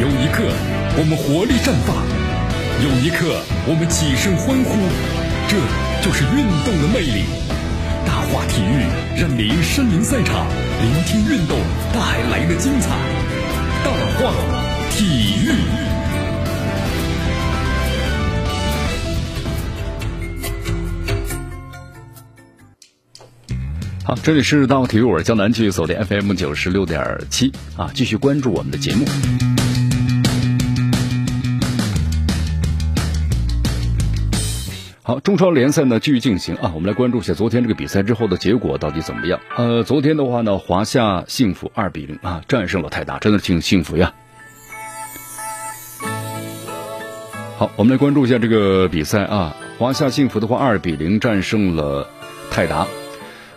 有一刻，我们活力绽放；有一刻，我们起身欢呼。这就是运动的魅力。大话体育让您身临赛场，聆听运动带来的精彩。大话体育。好，这里是大话体育，我是江南，继续锁定 FM 九十六点七啊，继续关注我们的节目。好，中超联赛呢继续进行啊，我们来关注一下昨天这个比赛之后的结果到底怎么样。呃，昨天的话呢，华夏幸福二比零啊战胜了泰达，真的挺幸福呀。好，我们来关注一下这个比赛啊，华夏幸福的话二比零战胜了泰达。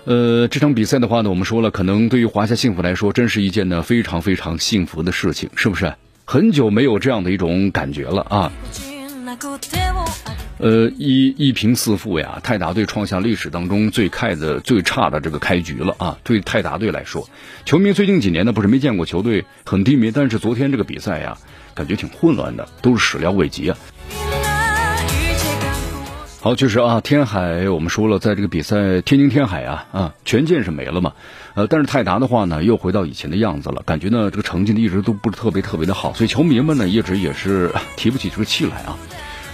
呃，这场比赛的话呢，我们说了，可能对于华夏幸福来说，真是一件呢非常非常幸福的事情，是不是？很久没有这样的一种感觉了啊。呃，一一平四负呀，泰达队创下历史当中最开的最差的这个开局了啊！对泰达队来说，球迷最近几年呢不是没见过球队很低迷，但是昨天这个比赛呀，感觉挺混乱的，都是始料未及啊。好，确实啊，天海我们说了，在这个比赛天津天海啊啊，权健是没了嘛，呃，但是泰达的话呢，又回到以前的样子了，感觉呢这个成绩呢一直都不是特别特别的好，所以球迷们呢一直也是提不起这个气来啊。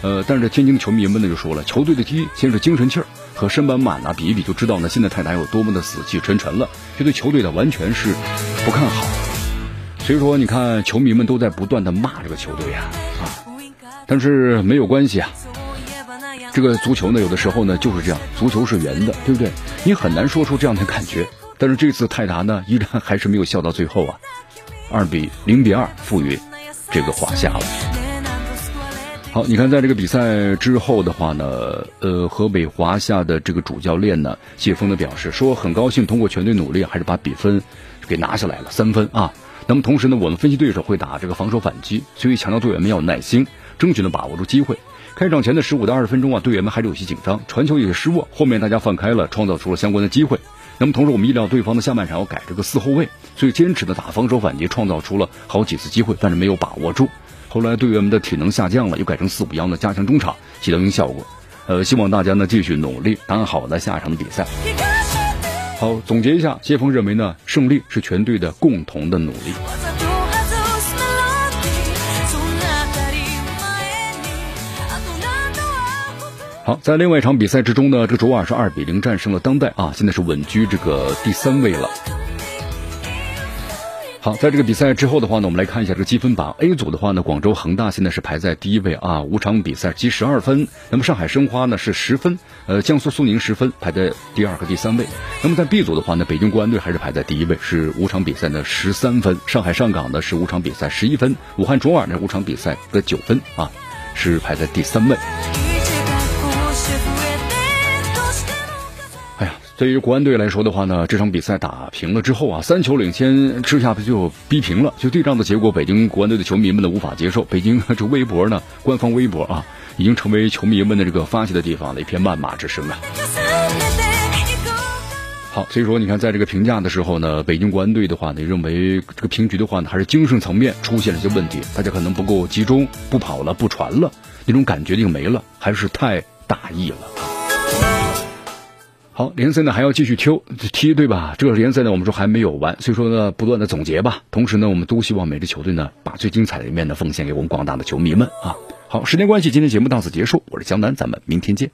呃，但是天津球迷们呢就说了，球队的踢先是精神气儿和身板满啊比一比就知道呢，现在泰达有多么的死气沉沉了，就对球队呢完全是不看好。所以说，你看球迷们都在不断的骂这个球队呀啊，但是没有关系啊，这个足球呢有的时候呢就是这样，足球是圆的，对不对？你很难说出这样的感觉。但是这次泰达呢依然还是没有笑到最后啊，二比零比二负于这个华夏了。好，你看，在这个比赛之后的话呢，呃，河北华夏的这个主教练呢，谢峰呢表示说，很高兴通过全队努力，还是把比分给拿下来了三分啊。那么同时呢，我们分析对手会打这个防守反击，所以强调队员们要耐心，争取呢把握住机会。开场前的十五到二十分钟啊，队员们还是有些紧张，传球有些失误。后面大家放开了，创造出了相关的机会。那么同时，我们意料对方的下半场要改这个四后卫，所以坚持的打防守反击，创造出了好几次机会，但是没有把握住。后来队员们的体能下降了，又改成四五幺呢，加强中场，起到一定效果。呃，希望大家呢继续努力，打好呢下一场的比赛。好，总结一下，谢峰认为呢，胜利是全队的共同的努力。好，在另外一场比赛之中呢，这卓尔是二比零战胜了当代啊，现在是稳居这个第三位了。好，在这个比赛之后的话呢，我们来看一下这个积分榜。A 组的话呢，广州恒大现在是排在第一位啊，五场比赛积十二分。那么上海申花呢是十分，呃，江苏苏宁十分，排在第二和第三位。那么在 B 组的话呢，北京国安队还是排在第一位，是五场比赛呢十三分。上海上港呢是五场比赛十一分，武汉卓尔呢五场比赛得九分啊，是排在第三位。对于国安队来说的话呢，这场比赛打平了之后啊，三球领先之下就逼平了，就对这样的结果，北京国安队的球迷们呢无法接受。北京 这微博呢，官方微博啊，已经成为球迷们的这个发泄的地方了，一片谩骂之声啊。好，所以说你看，在这个评价的时候呢，北京国安队的话呢，认为这个平局的话呢，还是精神层面出现了一些问题，大家可能不够集中，不跑了，不传了，那种感觉就没了，还是太大意了。好，联赛呢还要继续踢踢，对吧？这个联赛呢，我们说还没有完，所以说呢，不断的总结吧。同时呢，我们都希望每支球队呢，把最精彩的一面呢，奉献给我们广大的球迷们啊。好，时间关系，今天节目到此结束，我是江南，咱们明天见。